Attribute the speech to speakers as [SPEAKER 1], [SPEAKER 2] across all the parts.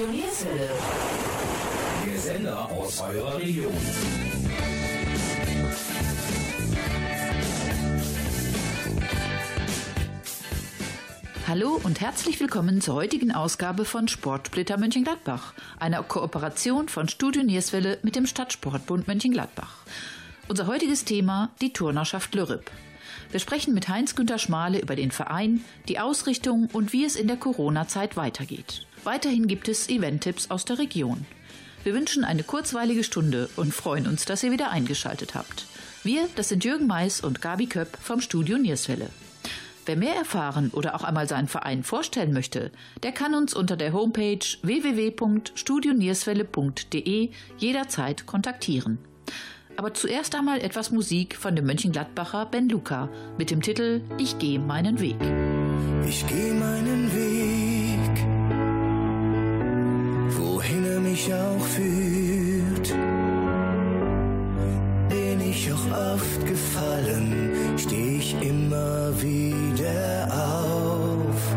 [SPEAKER 1] Studio Nierswelle.
[SPEAKER 2] Der Sender aus eurer Region.
[SPEAKER 3] Hallo und herzlich willkommen zur heutigen Ausgabe von Sportsplitter Mönchengladbach, einer Kooperation von Studio Nierswelle mit dem Stadtsportbund Mönchengladbach. Unser heutiges Thema die Turnerschaft Lürrip. Wir sprechen mit Heinz-Günter Schmale über den Verein, die Ausrichtung und wie es in der Corona-Zeit weitergeht. Weiterhin gibt es Event-Tipps aus der Region. Wir wünschen eine kurzweilige Stunde und freuen uns, dass ihr wieder eingeschaltet habt. Wir, das sind Jürgen Mais und Gabi Köpp vom Studio Nierswelle. Wer mehr erfahren oder auch einmal seinen Verein vorstellen möchte, der kann uns unter der Homepage www.studionierswelle.de jederzeit kontaktieren. Aber zuerst einmal etwas Musik von dem Mönchengladbacher Ben Luca mit dem Titel Ich gehe meinen Weg.
[SPEAKER 4] Ich gehe meinen Weg, mich auch führt. Bin ich auch oft gefallen, steh ich immer wieder auf.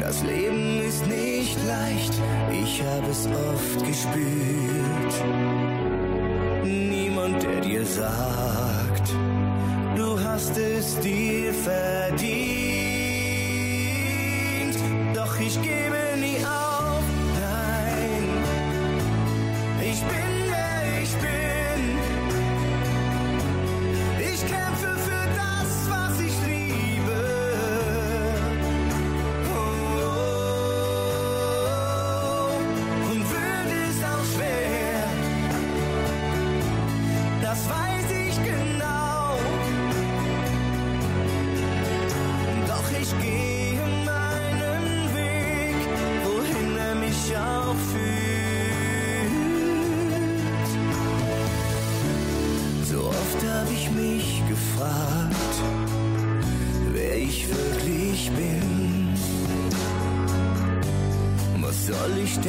[SPEAKER 4] Das Leben ist nicht leicht, ich habe es oft gespürt. Niemand, der dir sagt, du hast es dir verdient. Doch ich gebe Was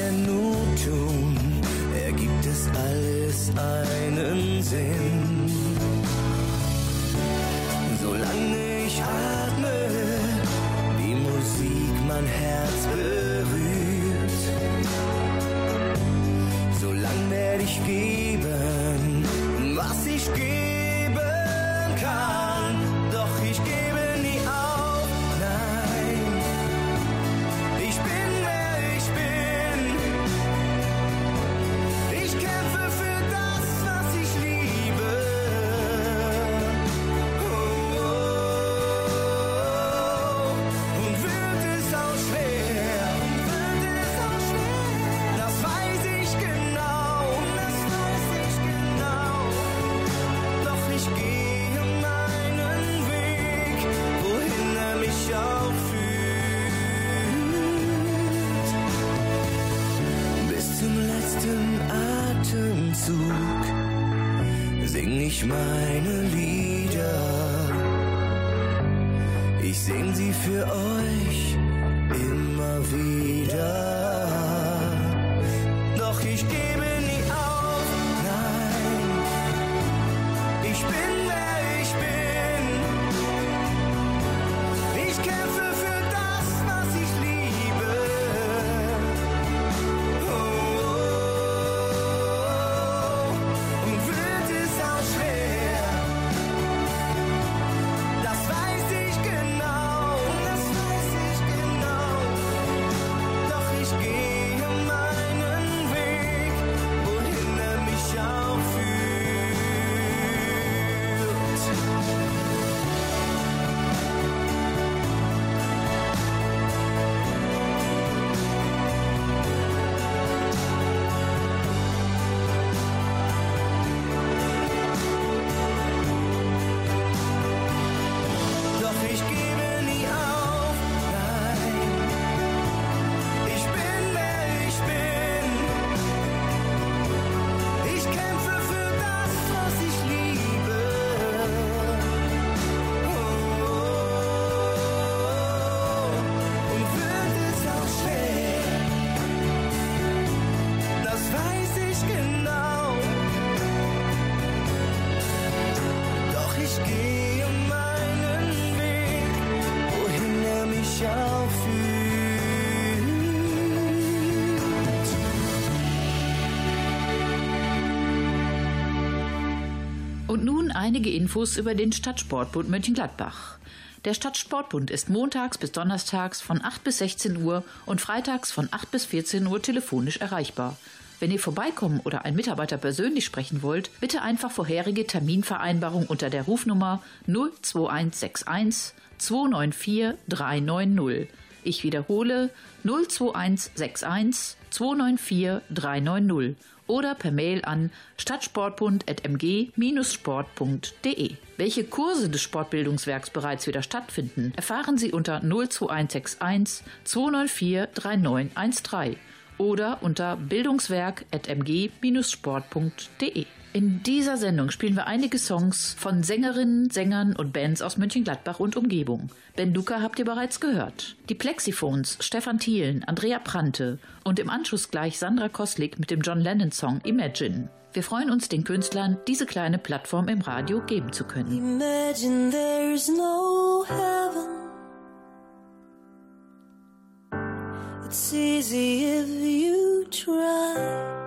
[SPEAKER 4] ich meine Lieder. Ich sing sie für euch immer wieder. Und
[SPEAKER 3] nun einige Infos über den Stadtsportbund Mönchengladbach. Der Stadtsportbund ist montags bis donnerstags von 8 bis 16 Uhr und freitags von 8 bis 14 Uhr telefonisch erreichbar. Wenn ihr vorbeikommen oder einen Mitarbeiter persönlich sprechen wollt, bitte einfach vorherige Terminvereinbarung unter der Rufnummer 02161 294 390. Ich wiederhole 02161 294 390 oder per Mail an stadtsportbund.mg-sport.de. Welche Kurse des Sportbildungswerks bereits wieder stattfinden, erfahren Sie unter 02161 294 3913 oder unter bildungswerk.mg-sport.de. In dieser Sendung spielen wir einige Songs von Sängerinnen, Sängern und Bands aus Mönchengladbach und Umgebung. Ben Luca habt ihr bereits gehört. Die Plexiphones, Stefan Thielen, Andrea Prante und im Anschluss gleich Sandra Koslik mit dem John Lennon Song Imagine. Wir freuen uns, den Künstlern diese kleine Plattform im Radio geben zu können.
[SPEAKER 5] Imagine there's no heaven. It's easy if you try.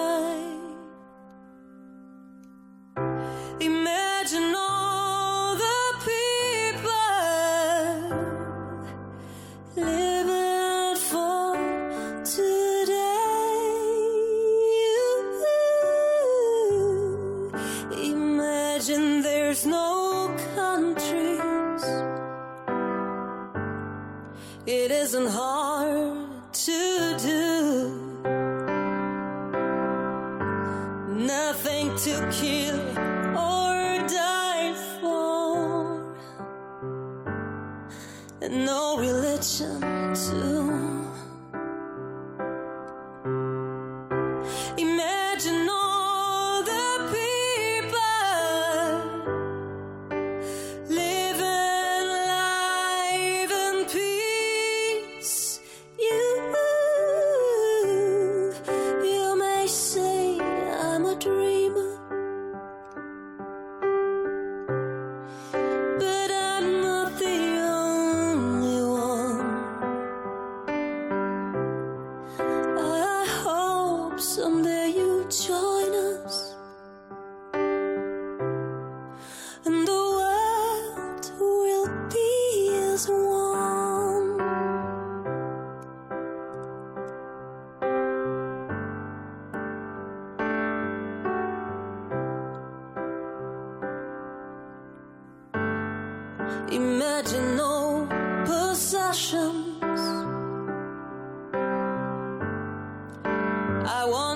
[SPEAKER 5] I wonder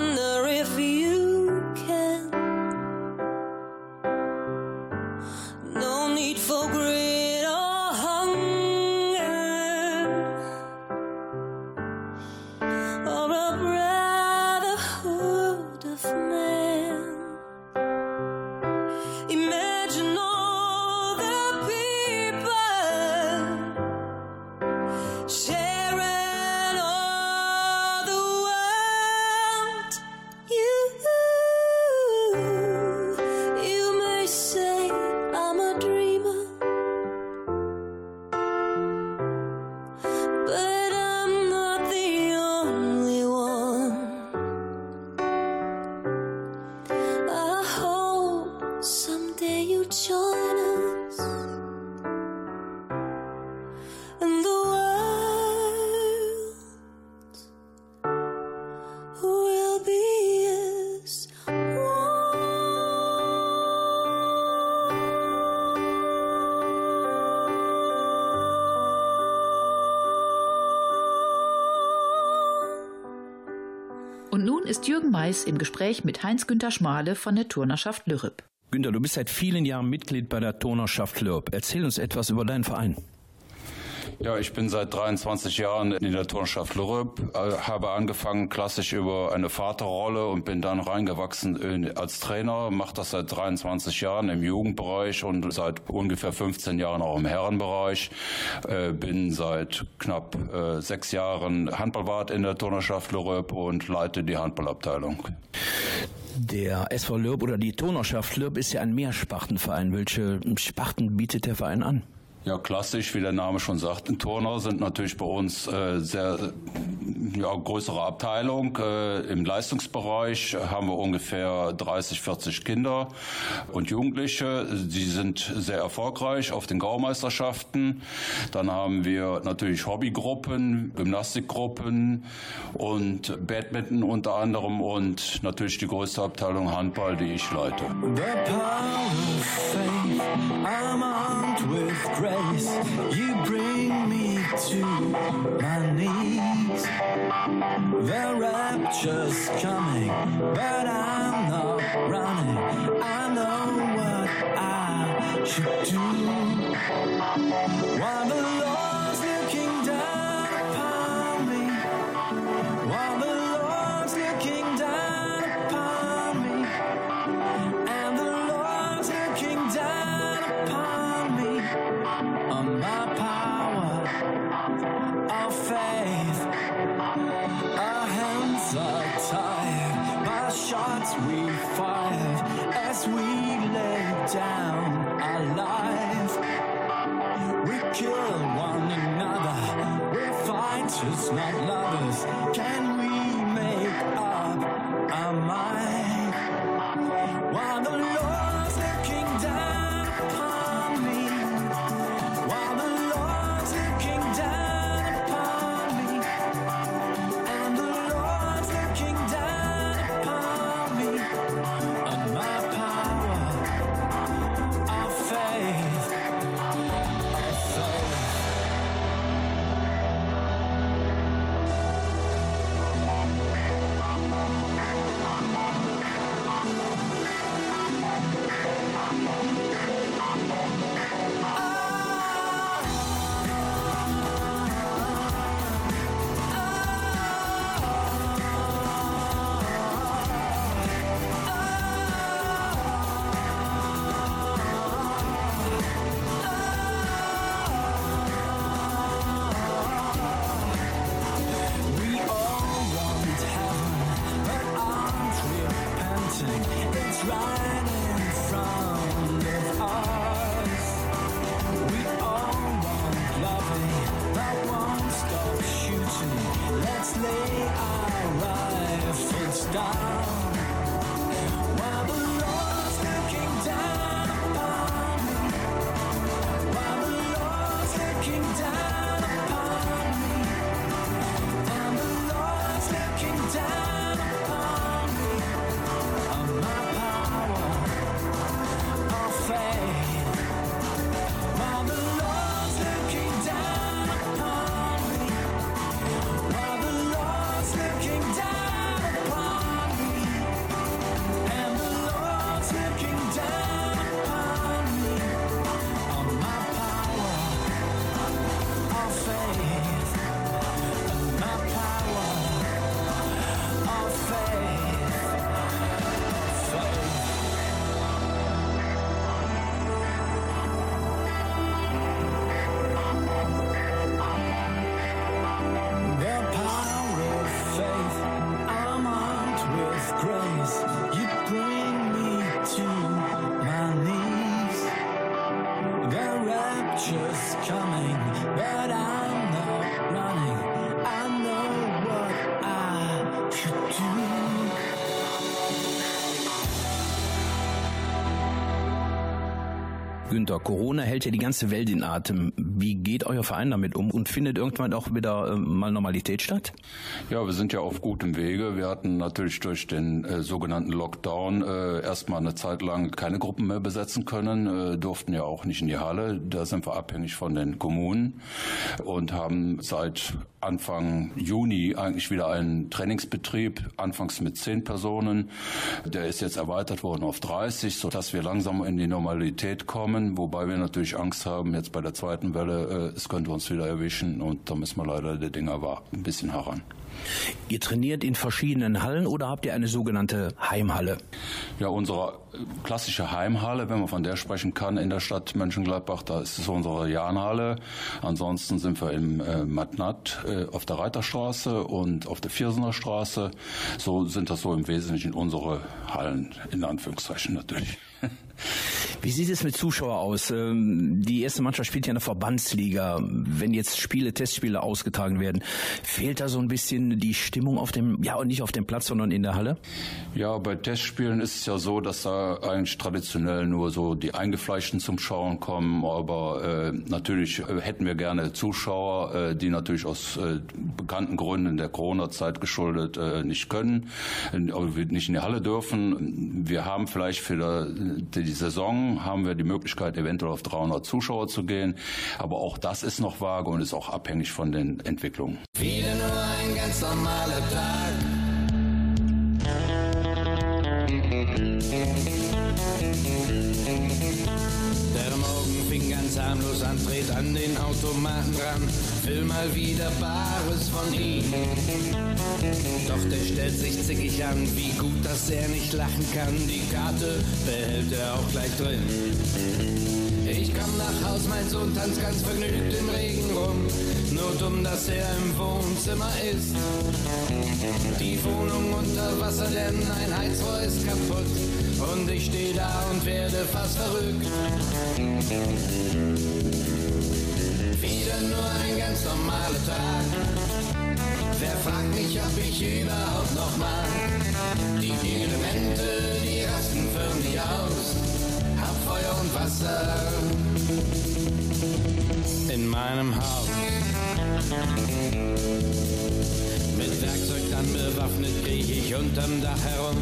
[SPEAKER 3] Mais im Gespräch mit Heinz-Günther Schmale von der Turnerschaft Lürrep.
[SPEAKER 2] Günter, du bist seit vielen Jahren Mitglied bei der Turnerschaft Lürb. Erzähl uns etwas über deinen Verein.
[SPEAKER 6] Ja, ich bin seit 23 Jahren in der Turnschaft Lürrep, äh, habe angefangen klassisch über eine Vaterrolle und bin dann reingewachsen in, als Trainer, mache das seit 23 Jahren im Jugendbereich und seit ungefähr 15 Jahren auch im Herrenbereich. Äh, bin seit knapp äh, sechs Jahren Handballwart in der Turnerschaft Lürrep und leite die Handballabteilung.
[SPEAKER 2] Der SV Lörb oder die Turnerschaft Lörb ist ja ein Mehrspartenverein. Welche Sparten bietet der Verein an?
[SPEAKER 6] Ja, klassisch, wie der Name schon sagt. Turner sind natürlich bei uns äh, sehr ja, größere Abteilung. Äh, Im Leistungsbereich haben wir ungefähr 30, 40 Kinder und Jugendliche. Die sind sehr erfolgreich auf den Gaumeisterschaften. Dann haben wir natürlich Hobbygruppen, Gymnastikgruppen und Badminton unter anderem und natürlich die größte Abteilung Handball, die ich leite.
[SPEAKER 7] The power of faith, I'm armed with grace. You bring me to my knees. The rapture's coming, but I'm not running. I know what I should do. While fighters, not lovers. Can we make up our mind? While the
[SPEAKER 2] Günther, Corona hält ja die ganze Welt in Atem. Wie geht euer Verein damit um und findet irgendwann auch wieder äh, mal Normalität statt?
[SPEAKER 6] Ja, wir sind ja auf gutem Wege. Wir hatten natürlich durch den äh, sogenannten Lockdown äh, erstmal eine Zeit lang keine Gruppen mehr besetzen können, äh, durften ja auch nicht in die Halle. Da sind wir abhängig von den Kommunen und haben seit Anfang Juni eigentlich wieder einen Trainingsbetrieb, anfangs mit zehn Personen. Der ist jetzt erweitert worden auf 30, sodass wir langsam in die Normalität kommen. wobei wir natürlich Angst haben, jetzt bei der zweiten Welle, äh, es könnte uns wieder erwischen und da müssen wir leider die Dinger ein bisschen heran.
[SPEAKER 2] Ihr trainiert in verschiedenen Hallen oder habt ihr eine sogenannte Heimhalle?
[SPEAKER 6] Ja, unsere klassische Heimhalle, wenn man von der sprechen kann, in der Stadt Mönchengladbach, da ist es unsere Jahnhalle. Ansonsten sind wir im äh, Matnat äh, auf der Reiterstraße und auf der Viersener Straße. So sind das so im Wesentlichen unsere Hallen, in Anführungszeichen natürlich.
[SPEAKER 2] Wie sieht es mit Zuschauer aus? Ähm, die erste Mannschaft spielt ja in der Verbandsliga. Wenn jetzt Spiele, Testspiele ausgetragen werden, fehlt da so ein bisschen die Stimmung auf dem, ja, nicht auf dem Platz, sondern in der Halle?
[SPEAKER 6] Ja, bei Testspielen ist es ja so, dass da eigentlich traditionell nur so die Eingefleischten zum Schauen kommen. Aber äh, natürlich äh, hätten wir gerne Zuschauer, äh, die natürlich aus äh, bekannten Gründen der Corona-Zeit geschuldet äh, nicht können, äh, nicht in die Halle dürfen. Wir haben vielleicht für die, die Haben wir die Möglichkeit, eventuell auf 300 Zuschauer zu gehen. Aber auch das ist noch vage und ist auch abhängig von den Entwicklungen.
[SPEAKER 8] Wieder nur ein ganz normaler Tag. Der Morgen fing ganz harmlos an, dreht an den Automaten ran, will mal wieder Bares von ihm. Doch der stellt sich zickig an, wie gut, dass er nicht lachen kann. Die Karte behält er auch gleich drin. Ich komm nach Haus, mein Sohn tanzt ganz vergnügt im Regen rum. Nur dumm, dass er im Wohnzimmer ist. Die Wohnung unter Wasser, denn ein Heizrohr ist kaputt. Und ich steh da und werde fast verrückt. Wieder nur ein ganz normaler Tag. Wer fragt mich, ob ich überhaupt noch mag? Die Elemente, die rasten förmlich aus. Hab Feuer und Wasser in meinem Haus. Mit Werkzeug dann bewaffnet kriech ich unterm Dach herum.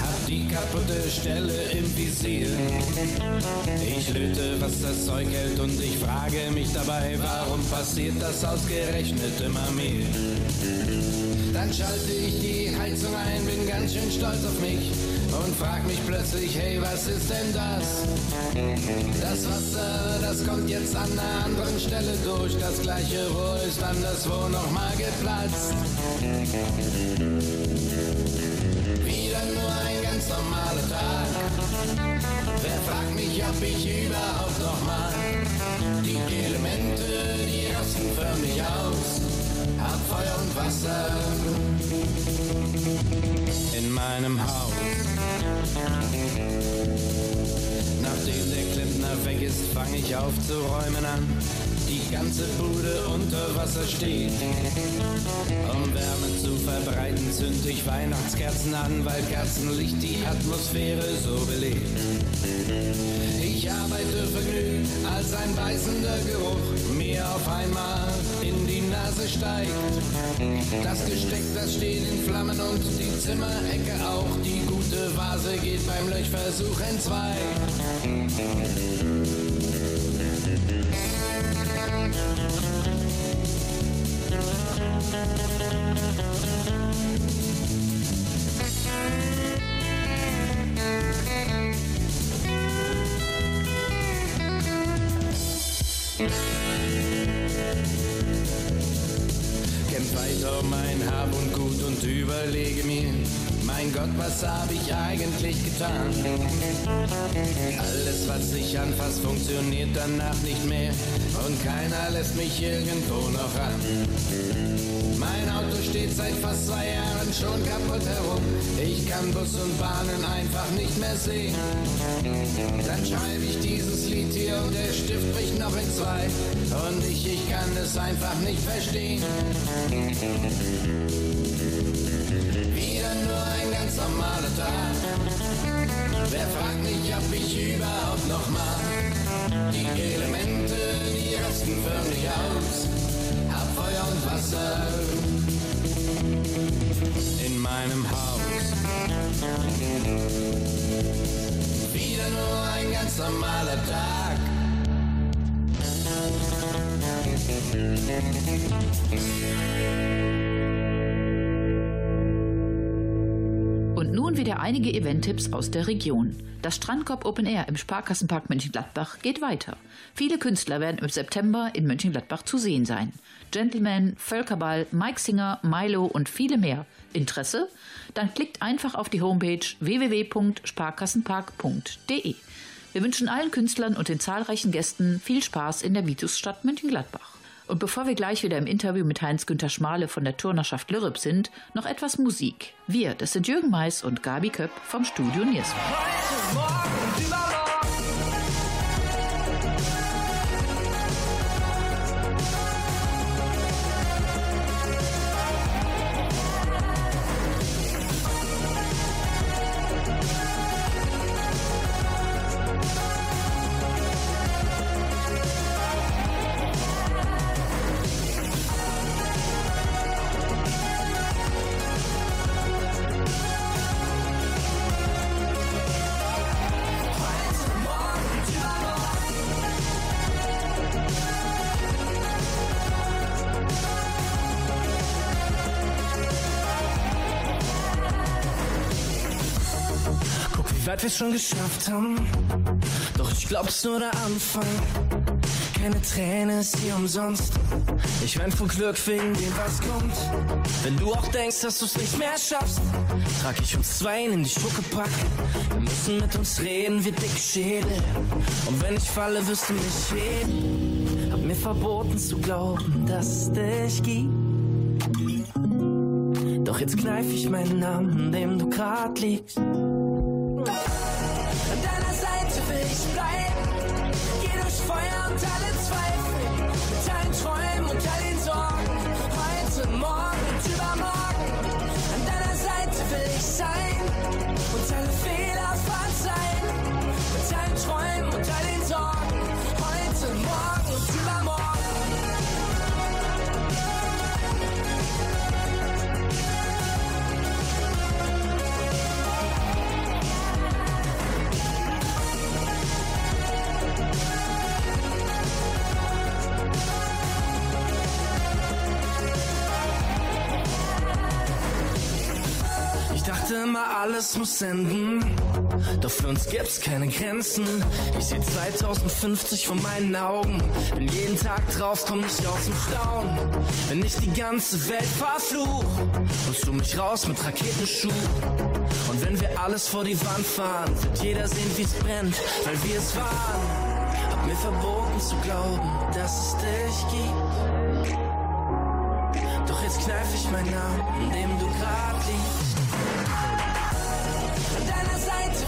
[SPEAKER 8] Hab die kaputte Stelle im Visier. Ich löte, was das Zeug hält und ich frage mich dabei, warum passiert das ausgerechnet immer mehr? Dann schalte ich die Heizung ein, bin ganz schön stolz auf mich und frag mich plötzlich, hey, was ist denn das? Das Wasser, das kommt jetzt an einer anderen Stelle durch. Das gleiche Rohr ist anderswo nochmal geplatzt. Wieder nur ein ganz normaler Tag. Wer fragt mich, ob ich überhaupt noch mag? Die Elemente, die rasten förmlich aus. Hab Feuer und Wasser in meinem Haus. Nachdem der Klempner weg ist, fange ich aufzuräumen an. Die ganze Bude unter Wasser steht. Um Wärme zu verbreiten, zünd ich Weihnachtskerzen an, weil Kerzenlicht die Atmosphäre so belebt. Ich arbeite vergnügt, als ein beißender Geruch mir auf einmal Nase steigt. Das Gesteck, das steht in Flammen und die Zimmerecke auch. Die gute Vase geht beim Löchversuch in zwei. Um mein Hab und Gut und überlege mir, mein Gott, was hab ich eigentlich getan? Alles, was ich anfass, funktioniert danach nicht mehr und keiner lässt mich irgendwo noch ran. Mein Auto steht seit fast zwei Jahren schon kaputt herum. Ich kann Bus und Bahnen einfach nicht mehr sehen. Dann schreibe ich dieses Lied hier und der Stift bricht noch in zwei. Und ich, ich kann es einfach nicht verstehen. Wieder nur ein ganz normaler Tag. Wer fragt mich, ob ich überhaupt noch mag? Die Elemente, die rasten förmlich aus. Hab Feuer und Wasser in meinem Haus. Wieder nur ein ganz normaler
[SPEAKER 9] wieder
[SPEAKER 3] einige Event-Tipps aus der Region. Das Strandkorb Open Air im Sparkassenpark Mönchengladbach geht weiter. Viele Künstler werden im September in Mönchengladbach zu sehen sein. Gentleman, Völkerball, Mike Singer, Milo und viele mehr. Interesse? Dann klickt einfach auf die Homepage www.sparkassenpark.de. Wir wünschen allen Künstlern und den zahlreichen Gästen viel Spaß in der Vitusstadt Mönchengladbach. Und bevor wir gleich wieder im Interview mit Heinz-Günther Schmale von der Turnerschaft Lürrep sind, noch etwas Musik. Wir, das sind Jürgen Mais und Gabi Köpp vom Studio Nierswald.
[SPEAKER 10] Schon geschafft haben. Doch ich glaub's nur der Anfang. Keine Träne ist hier umsonst. Ich wein vor Glück wegen dem, was kommt. Wenn du auch denkst, dass du's nicht mehr schaffst, trag ich uns zwei in die Schuckepack. Wir müssen mit uns reden wie dicke Schädel. Und wenn ich falle, wirst du mich heben. Hab mir verboten zu glauben, dass es dich gibt. Doch jetzt kneif ich meinen Namen, dem du grad liegst. Alles muss enden. Doch für uns gibt's keine Grenzen. Ich seh 2050 vor meinen Augen. Bin jeden Tag drauf, komm nicht aus dem Staunen. Wenn ich die ganze Welt verfluch, holst du mich raus mit Raketenschuh. Und wenn wir alles vor die Wand fahren, wird jeder sehen, wie's brennt, weil wir es waren. Hab mir verboten zu glauben, dass es dich gibt. Doch jetzt kneif ich meinen Namen, an dem du grad liegst.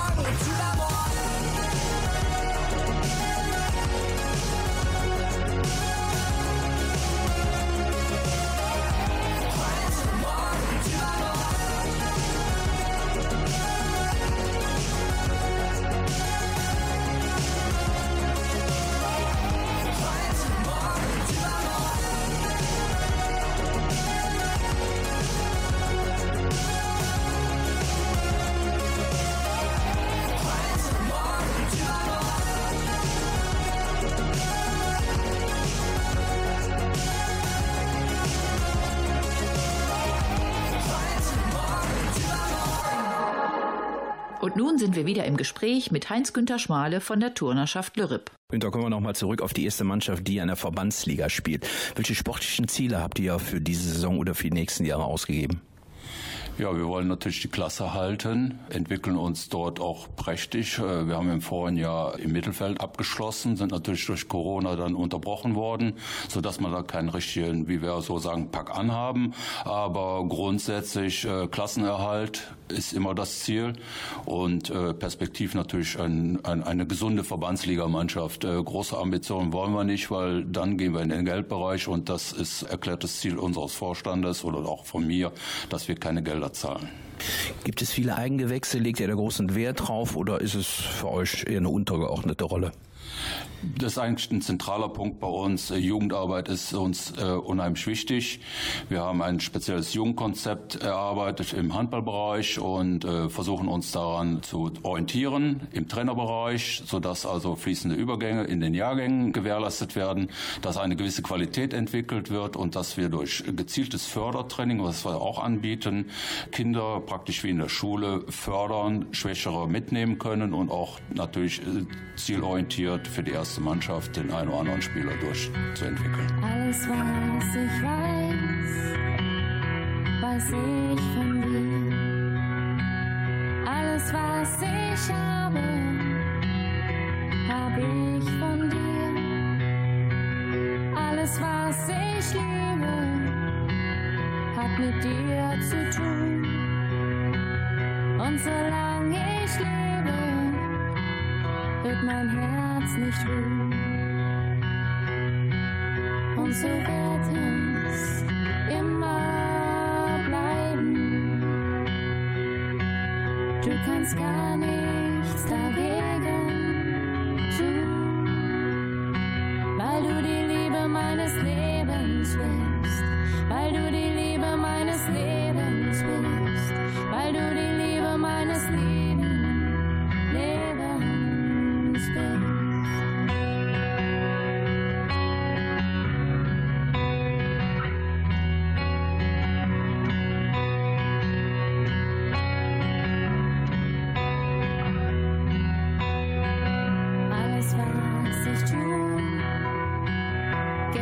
[SPEAKER 10] I will do
[SPEAKER 3] that. Nun sind wir wieder im Gespräch mit Heinz-Günther Schmale von der Turnerschaft.
[SPEAKER 2] Und da kommen wir nochmal zurück auf die erste Mannschaft, die an der Verbandsliga spielt. Welche sportlichen Ziele habt ihr für diese Saison oder für die nächsten Jahre ausgegeben?
[SPEAKER 6] Ja, wir wollen natürlich die Klasse halten, entwickeln uns dort auch prächtig. Äh, wir haben im vorigen Jahr im Mittelfeld abgeschlossen, sind natürlich durch Corona dann unterbrochen worden, so dass wir da keinen richtigen, wie wir so sagen, Pack anhaben. Aber grundsätzlich äh, Klassenerhalt ist immer das Ziel und äh, perspektiv natürlich ein, ein, eine gesunde Verbandsligamannschaft. Große Ambitionen wollen wir nicht, weil dann gehen wir in den Geldbereich und das ist erklärtes Ziel unseres Vorstandes oder auch von mir, dass wir keine Gelder zahlen.
[SPEAKER 2] Gibt es viele Eigengewächse? Legt ihr da großen Wert drauf oder ist es für euch eher eine untergeordnete Rolle?
[SPEAKER 6] Das ist eigentlich ein zentraler Punkt bei uns. Äh, Jugendarbeit ist uns äh, unheimlich wichtig. Wir haben ein spezielles Jugendkonzept erarbeitet im Handballbereich und äh, versuchen uns daran zu orientieren im Trainerbereich, sodass also fließende Übergänge in den Jahrgängen gewährleistet werden, dass eine gewisse Qualität entwickelt wird und dass wir durch gezieltes Fördertraining, was wir auch anbieten, Kinder praktisch wie in der Schule fördern, Schwächere mitnehmen können und auch natürlich äh, zielorientiert für die erste Mannschaft den einen oder anderen Spieler durchzuentwickeln.
[SPEAKER 5] Alles, was ich weiß, weiß ich von dir. Alles, was ich habe, habe ich von dir. Alles, was ich liebe, hat mit dir zu tun. Und solange ich lebe, wird mein Herz nicht ruhen. Und so wird es immer bleiben. Du kannst gar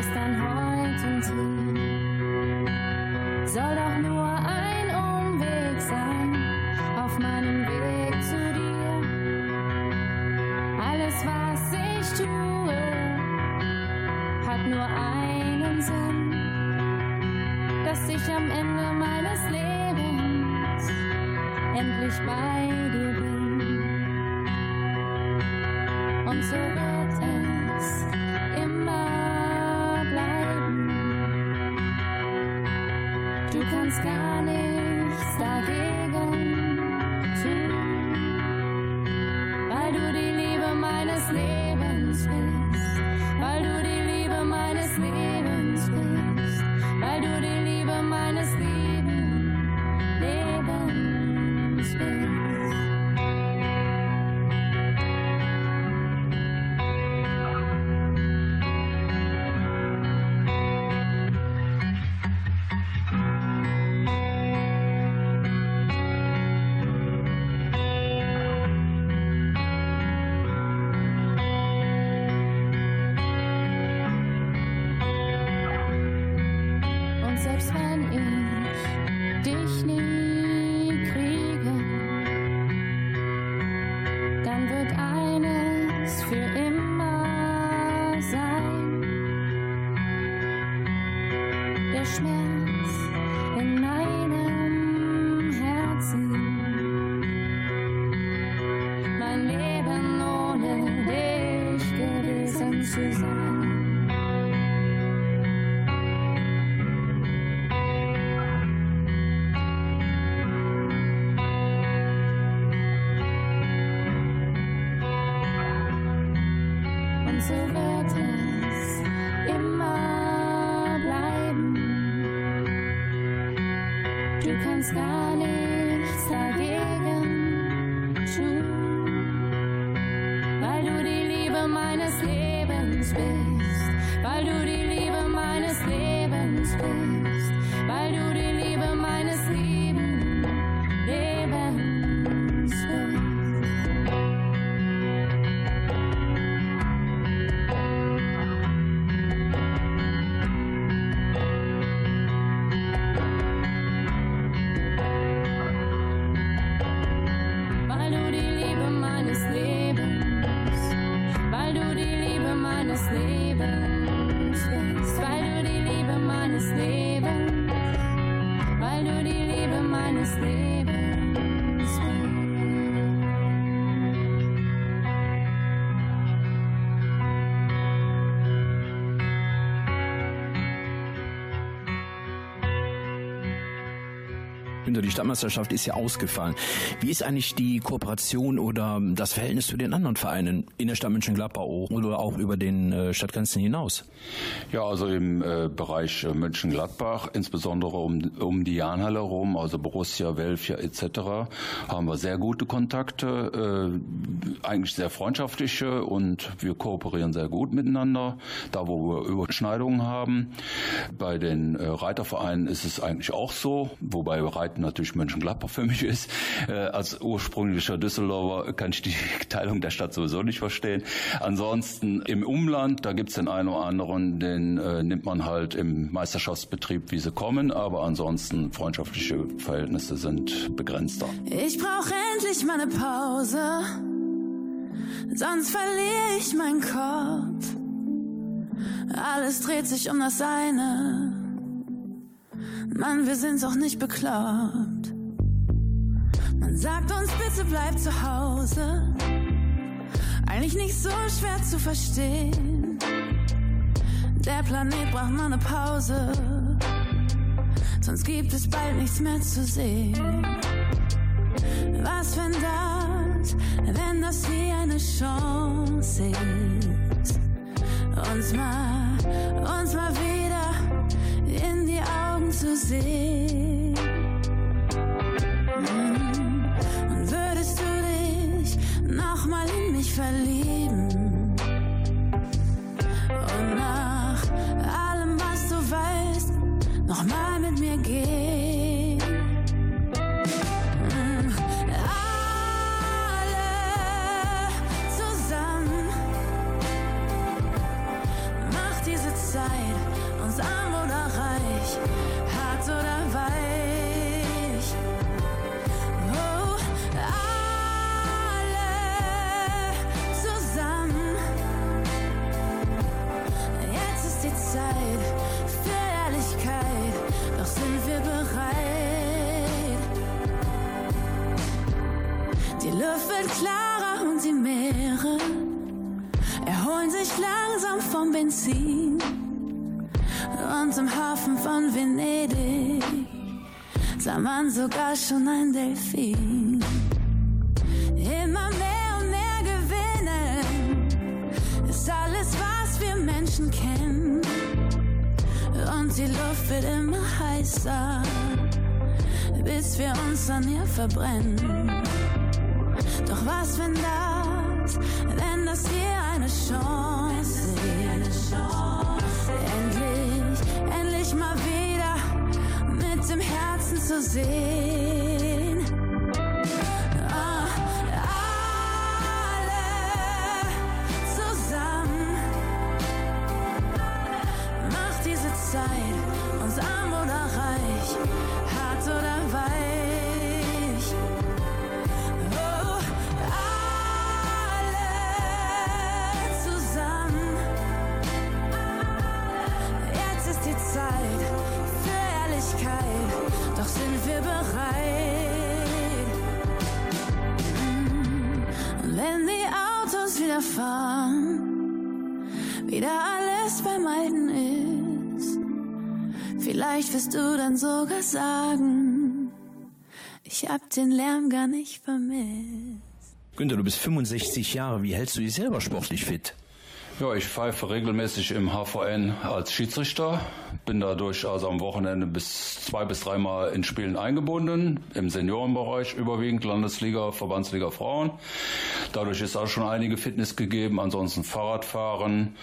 [SPEAKER 5] gestern, heute und hier, soll doch nur ein Umweg sein auf meinem Weg zu dir. Alles, was ich tue, hat nur einen Sinn, dass ich am Ende meines Lebens endlich bei dir bin. Und so gewesen zu sein.
[SPEAKER 2] Stadtmeisterschaft ist ja ausgefallen. Wie ist eigentlich die Kooperation oder das Verhältnis zu den anderen Vereinen in der Stadt Mönchengladbach oder auch über den äh, Stadtgrenzen hinaus?
[SPEAKER 6] Ja, also im äh, Bereich äh, Mönchengladbach, insbesondere um, um die Jahnhalle herum, also Borussia, Welfia etc., haben wir sehr gute Kontakte, äh, eigentlich sehr freundschaftliche und wir kooperieren sehr gut miteinander, da wo wir Überschneidungen haben. Bei den äh, Reitervereinen ist es eigentlich auch so, wobei Reiten natürlich Mönchengladbach für mich ist. Äh, als ursprünglicher Düsseldorfer kann ich die Teilung der Stadt sowieso nicht verstehen. Ansonsten im Umland, da gibt es den einen oder anderen, den äh, nimmt man halt im Meisterschaftsbetrieb, wie sie kommen, aber ansonsten freundschaftliche Verhältnisse sind begrenzter.
[SPEAKER 11] Ich brauche endlich mal eine Pause, sonst verliere ich meinen Kopf. Alles dreht sich um das eine. Mann, wir sind doch nicht bekloppt. Sagt uns bitte bleib zu Hause. Eigentlich nicht so schwer zu verstehen. Der Planet braucht mal eine Pause. Sonst gibt es bald nichts mehr zu sehen. Was wenn das, wenn das wie eine Chance ist? Uns mal, uns mal wieder in die Augen zu sehen. Mm. Nochmal in mich verlieben? Und nach allem, was du weißt, nochmal mit mir gehen? Mm. Alle zusammen. Macht diese Zeit uns arm oder reich, hart oder weich. Oh, doch sind wir bereit. Die Luft wird klarer und die Meere erholen sich langsam vom Benzin. Und im Hafen von Venedig sah man sogar schon ein Delfin. Immer mehr und mehr gewinnen ist alles, was wir Menschen kennen. Die Luft wird immer heißer, bis wir uns an ihr verbrennen. Doch was, wenn das, wenn das hier eine Chance ist? Endlich, endlich mal wieder mit dem Herzen zu sehen. Arm oder reich, hart oder weich. Oh, alle zusammen. Jetzt ist die Zeit für Ehrlichkeit, doch sind wir bereit. Und wenn die Autos wieder fahren, wieder alles beim Alten ist, vielleicht wirst du dann sogar sagen, ich hab den Lärm gar nicht vermisst.
[SPEAKER 2] Günther, du bist 65 Jahre. Wie hältst du dich selber sportlich fit?
[SPEAKER 6] Ja, ich pfeife regelmäßig im HVN als Schiedsrichter, bin dadurch also am Wochenende bis zwei bis dreimal in Spielen eingebunden, im Seniorenbereich überwiegend, Landesliga, Verbandsliga Frauen. Dadurch ist auch schon einige Fitness gegeben, ansonsten Fahrradfahren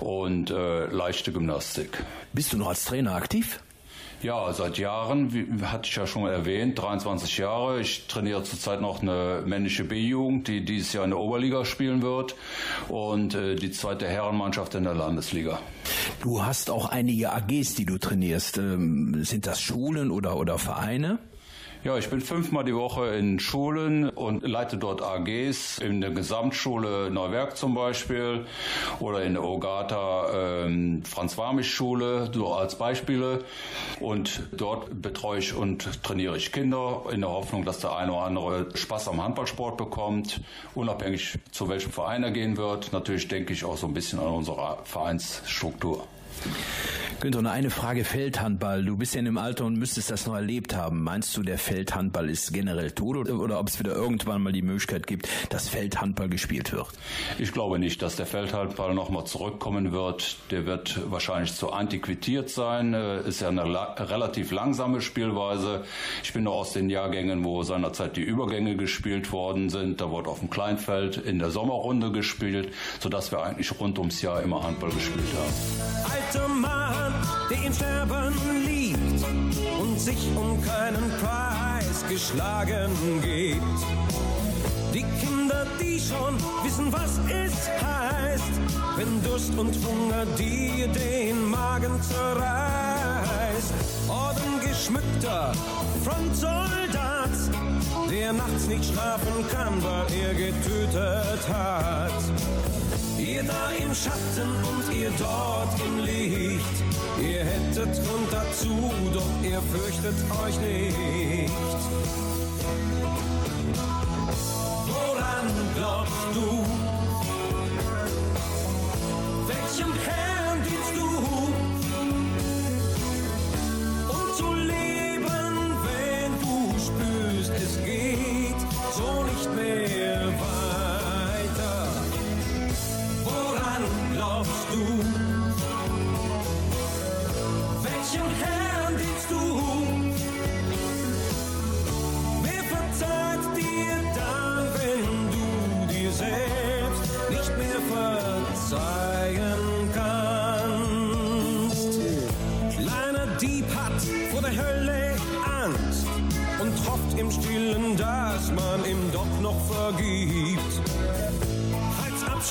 [SPEAKER 6] und äh, leichte Gymnastik.
[SPEAKER 2] Bist du noch als Trainer aktiv?
[SPEAKER 6] Ja, seit Jahren, wie hatte ich ja schon erwähnt, 23 Jahre. Ich trainiere zurzeit noch eine männliche B-Jugend, die dieses Jahr in der Oberliga spielen wird und äh, die zweite Herrenmannschaft in der Landesliga.
[SPEAKER 2] Du hast auch einige AGs, die du trainierst. Ähm, sind das Schulen oder, oder Vereine?
[SPEAKER 6] Ja, ich bin fünfmal die Woche in Schulen und leite dort AGs in der Gesamtschule Neuwerk zum Beispiel oder in der Ogata ähm, Franz-Warmisch-Schule, so als Beispiele. Und dort betreue ich und trainiere ich Kinder in der Hoffnung, dass der eine oder andere Spaß am Handballsport bekommt, unabhängig zu welchem Verein er gehen wird. Natürlich denke ich auch so ein bisschen an unsere Vereinsstruktur.
[SPEAKER 2] Günther, noch eine Frage Feldhandball. Du bist ja in dem Alter und müsstest das noch erlebt haben. Meinst du, der Feldhandball ist generell tot oder, oder ob es wieder irgendwann mal die Möglichkeit gibt, dass Feldhandball gespielt wird?
[SPEAKER 6] Ich glaube nicht, dass der Feldhandball nochmal zurückkommen wird. Der wird wahrscheinlich zu antiquiert sein. Äh, Ist ja eine la relativ langsame Spielweise. Ich bin noch aus den Jahrgängen, wo seinerzeit die Übergänge gespielt worden sind. Da wurde auf dem Kleinfeld in der Sommerrunde gespielt, sodass wir eigentlich rund ums Jahr immer Handball gespielt haben.
[SPEAKER 12] Alter Mann, der im Sterben liegt und sich um keinen Preis geschlagen gibt. Die Kinder, die schon wissen, was es heißt, wenn Durst und Hunger dir den Magen zerreißt. Ordengeschmückter Frontsoldat, der nachts nicht schlafen kann, weil er getötet hat. Ihr da im Schatten und ihr dort im Licht. Ihr hättet Grund dazu, doch ihr fürchtet euch nicht. Woran glaubst du? Welchem Herrn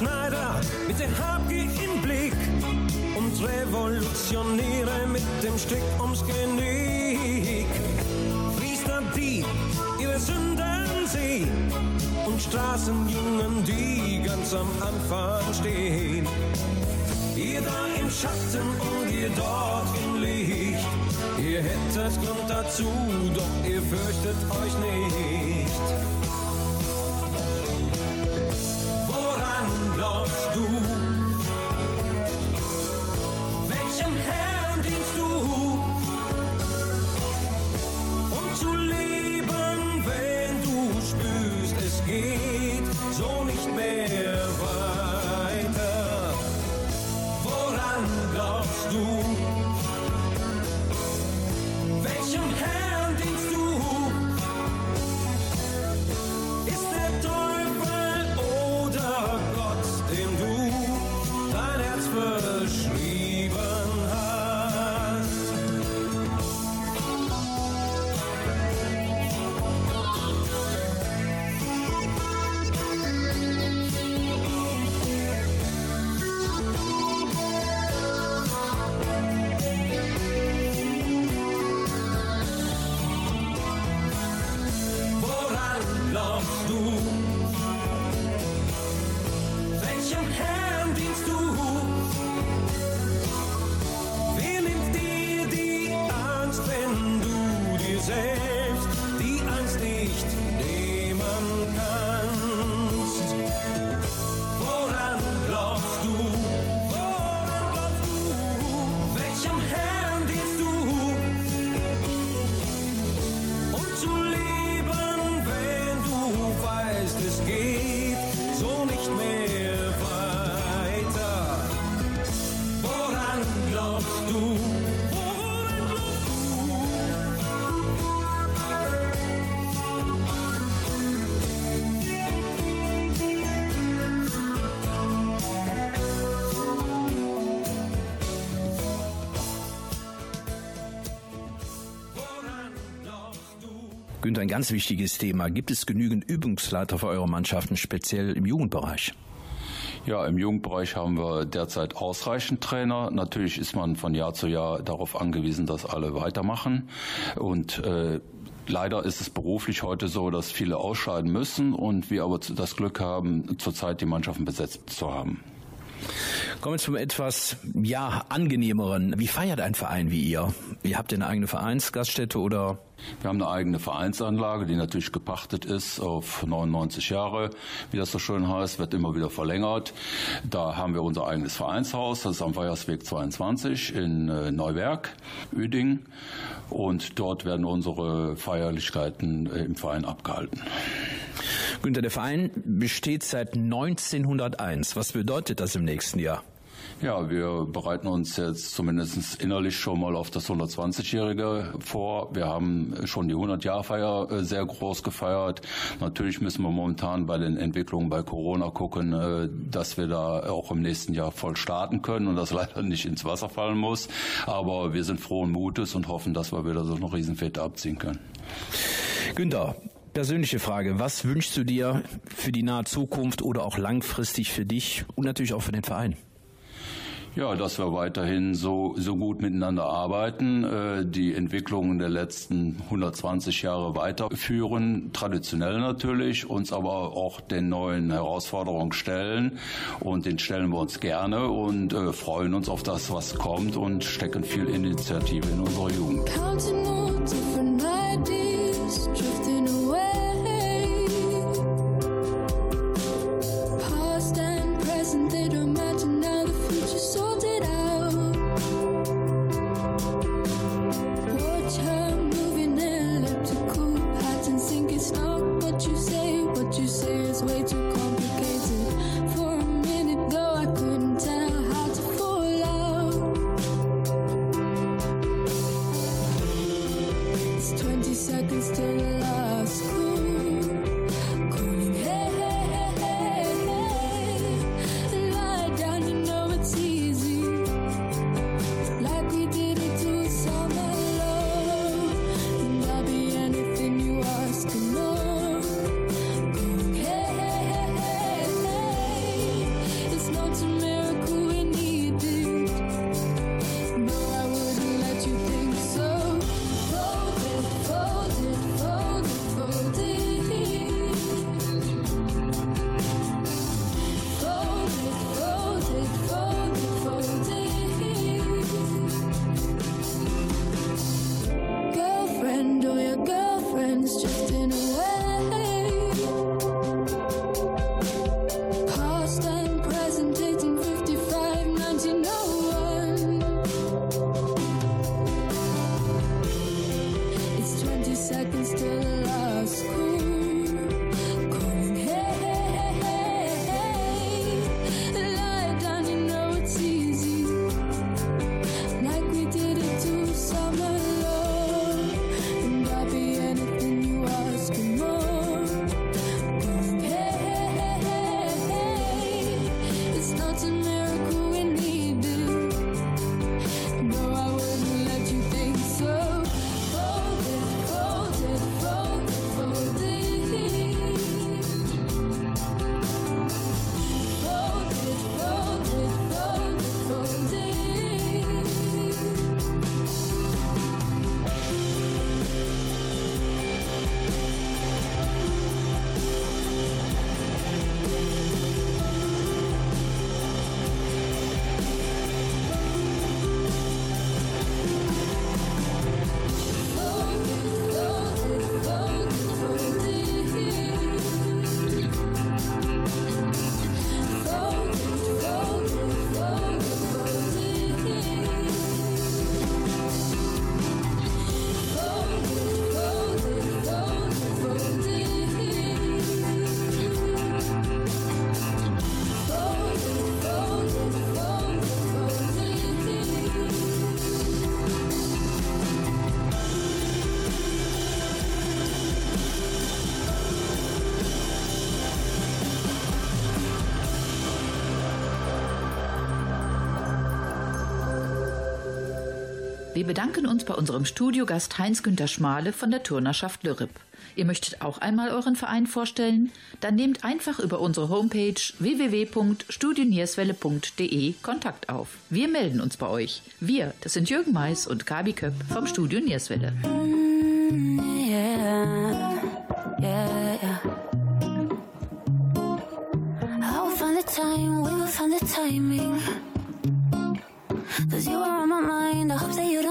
[SPEAKER 12] Halsabschneider mit der Habgier im Blick und Revolutionäre mit dem Strick ums Genick. Priester, die ihre Sünden sehen und Straßenjungen, die ganz am Anfang stehen. Ihr da im Schatten und ihr dort im Licht. Ihr hättet Grund dazu, doch ihr fürchtet euch nicht. Woran
[SPEAKER 2] ein ganz wichtiges Thema. Gibt es genügend Übungsleiter für eure Mannschaften, speziell im Jugendbereich?
[SPEAKER 6] Ja, im Jugendbereich haben wir derzeit ausreichend Trainer. Natürlich ist man von Jahr zu Jahr darauf angewiesen, dass alle weitermachen. Und äh, leider ist es beruflich heute so, dass viele ausscheiden müssen und wir aber das Glück haben, zurzeit die Mannschaften besetzt zu haben.
[SPEAKER 2] Kommen wir zum etwas, ja, angenehmeren. Wie feiert ein Verein wie ihr? Ihr habt eine eigene Vereinsgaststätte oder?
[SPEAKER 13] Wir haben eine eigene Vereinsanlage, die natürlich gepachtet ist auf 99 Jahre, wie das so schön heißt, wird immer wieder verlängert. Da haben wir unser eigenes Vereinshaus, das ist am Weiersweg 22 in äh, Neuwerk, Ueding. Und dort werden unsere Feierlichkeiten äh, im Verein abgehalten.
[SPEAKER 2] Günther, der Verein besteht seit 1901. Was bedeutet das im nächsten Jahr?
[SPEAKER 13] Ja, wir bereiten uns jetzt zumindest innerlich schon mal auf das 120-Jährige vor. Wir haben schon die 100-Jahr-Feier äh, sehr groß gefeiert. Natürlich müssen wir momentan bei den Entwicklungen bei Corona gucken, äh, dass wir da auch im nächsten Jahr voll starten können und das leider nicht ins Wasser fallen muss. Aber wir sind frohen Mutes und hoffen, dass wir wieder so eine Riesenfete abziehen können.
[SPEAKER 2] Günther, Persönliche Frage, was wünschst du dir für die nahe Zukunft oder auch langfristig für dich und natürlich auch für den Verein?
[SPEAKER 13] Ja, dass wir weiterhin so, so gut miteinander arbeiten, äh, die Entwicklungen der letzten 120 Jahre weiterführen, traditionell natürlich, uns aber auch den neuen Herausforderungen stellen und den stellen wir uns gerne und äh, freuen uns auf das, was kommt und stecken viel Initiative in unserer Jugend.
[SPEAKER 3] Bedanken uns bei unserem Studiogast Heinz-Günter Schmale von der Turnerschaft Lürrip. Ihr möchtet auch einmal euren Verein vorstellen? Dann nehmt einfach über unsere Homepage www.studionierswelle.de Kontakt auf. Wir melden uns bei euch. Wir, das sind Jürgen Mais und Gabi Köpp vom Studio Nierswelle.
[SPEAKER 5] Yeah, yeah, yeah. I'll find the time, we'll find the timing. Cause you are on my mind, I hope that you don't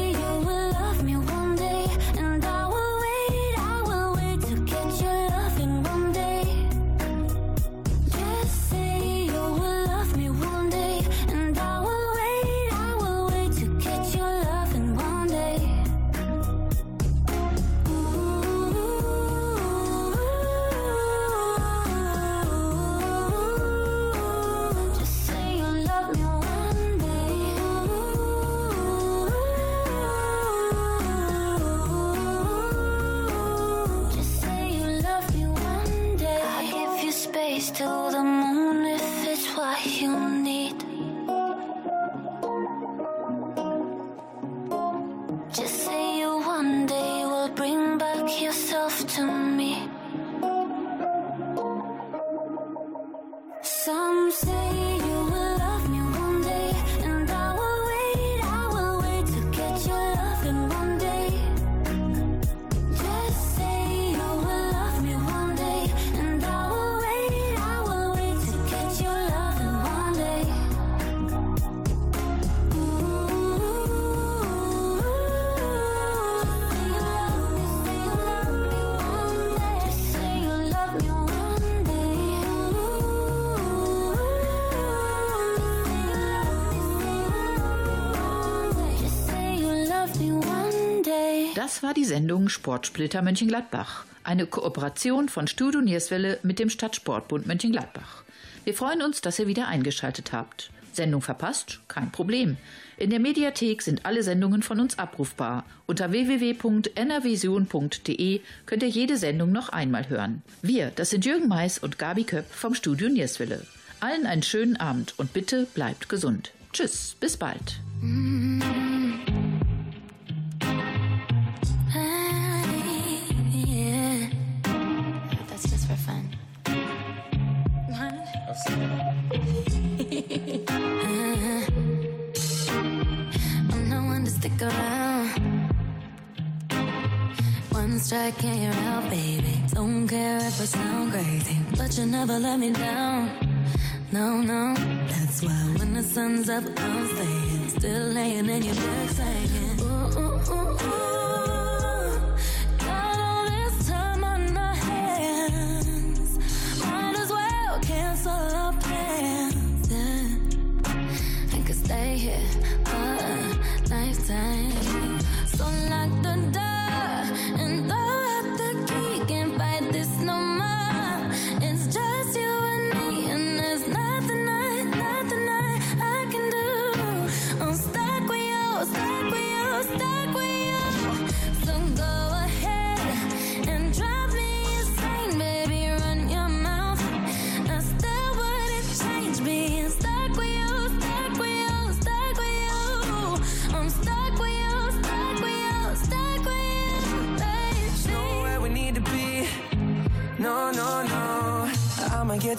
[SPEAKER 3] war die Sendung Sportsplitter Mönchengladbach. Eine Kooperation von Studio Nierswelle mit dem Stadtsportbund Mönchengladbach. Wir freuen uns, dass ihr wieder eingeschaltet habt. Sendung verpasst? Kein Problem. In der Mediathek sind alle Sendungen von uns abrufbar. Unter www.nrvision.de könnt ihr jede Sendung noch einmal hören. Wir, das sind Jürgen Mais und Gabi Köpp vom Studio Nierswelle. Allen einen schönen Abend und bitte bleibt gesund. Tschüss, bis bald.
[SPEAKER 5] Stick around. One strike and you're out, baby. Don't care if I sound crazy, but you never let me down. No, no, that's why when the sun's up, I'm staying. Still laying in your bed saying, ooh, ooh, ooh, ooh. Got all this time on our hands. Might as well cancel our plans. Yeah. I could stay here
[SPEAKER 12] time.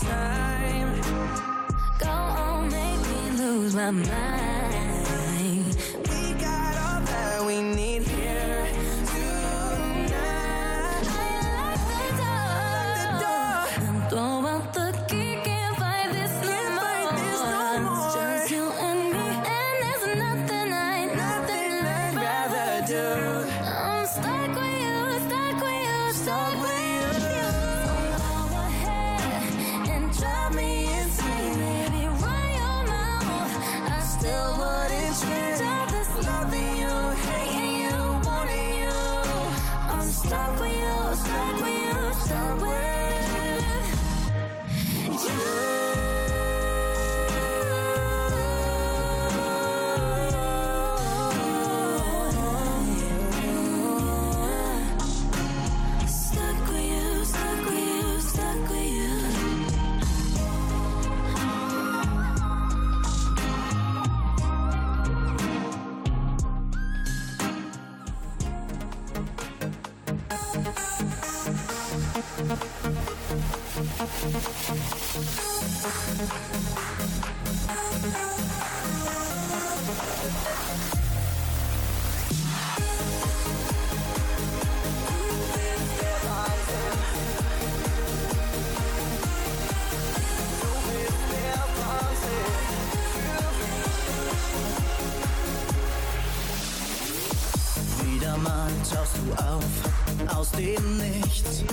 [SPEAKER 12] time.
[SPEAKER 10] Go on, make me lose my mind.
[SPEAKER 5] We got all that we need
[SPEAKER 7] aus dem Nichts.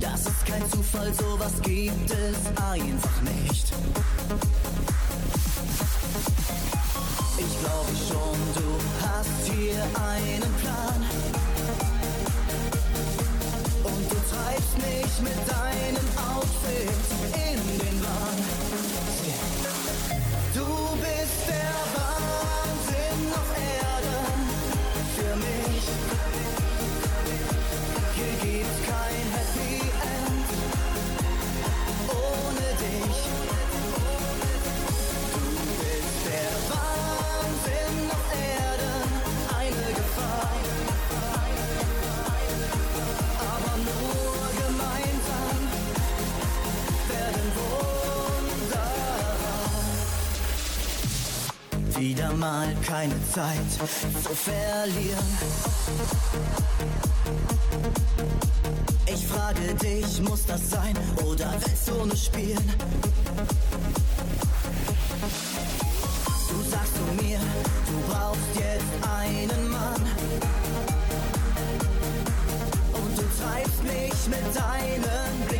[SPEAKER 7] Das ist kein Zufall, sowas gibt es einfach nicht. Ich glaube schon, du hast hier einen Plan. Und du treibst mich mit deinem Outfit in den Wahn. Du bist der Wahnsinn Wieder mal keine Zeit zu verlieren. Ich frage dich, muss das sein oder willst du nur spielen? Du sagst zu mir, du brauchst jetzt einen Mann. Und du treibst mich mit deinem